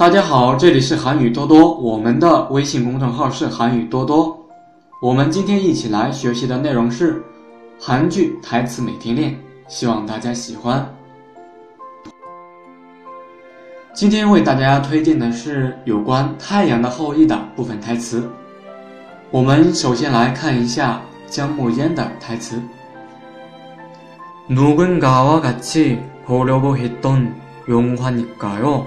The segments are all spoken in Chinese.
大家好，这里是韩语多多，我们的微信公众号是韩语多多。我们今天一起来学习的内容是韩剧台词每天练，希望大家喜欢。今天为大家推荐的是有关《太阳的后裔》的部分台词。我们首先来看一下姜暮烟的台词。누군가와같이보려고했던영화니까요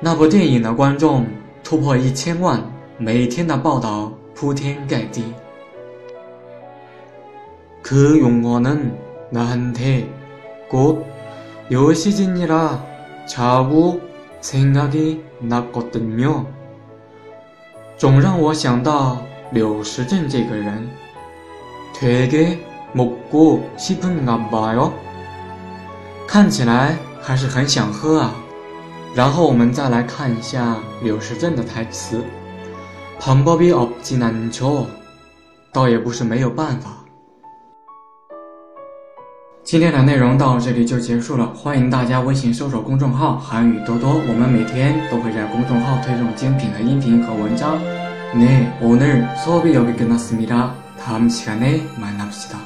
那部电影的观众突破一千万，每天的报道铺天盖地。그영화는나한테꼭여시진이라자꾸생각이났거든 요。 总让我想到柳时镇这个人。되게먹고싶은가봐 요。 看起来还是很想喝啊。 然后我们再来看一下柳时镇的台词。방법이없진않 죠， 倒也不是没有办法。今天的内容到这里就结束了，欢迎大家微信搜索公众号“韩语多多”，我们每天都会在公众号推送精品的音频和文章。네오늘수업이여기끝났습니다다음시간에만납시다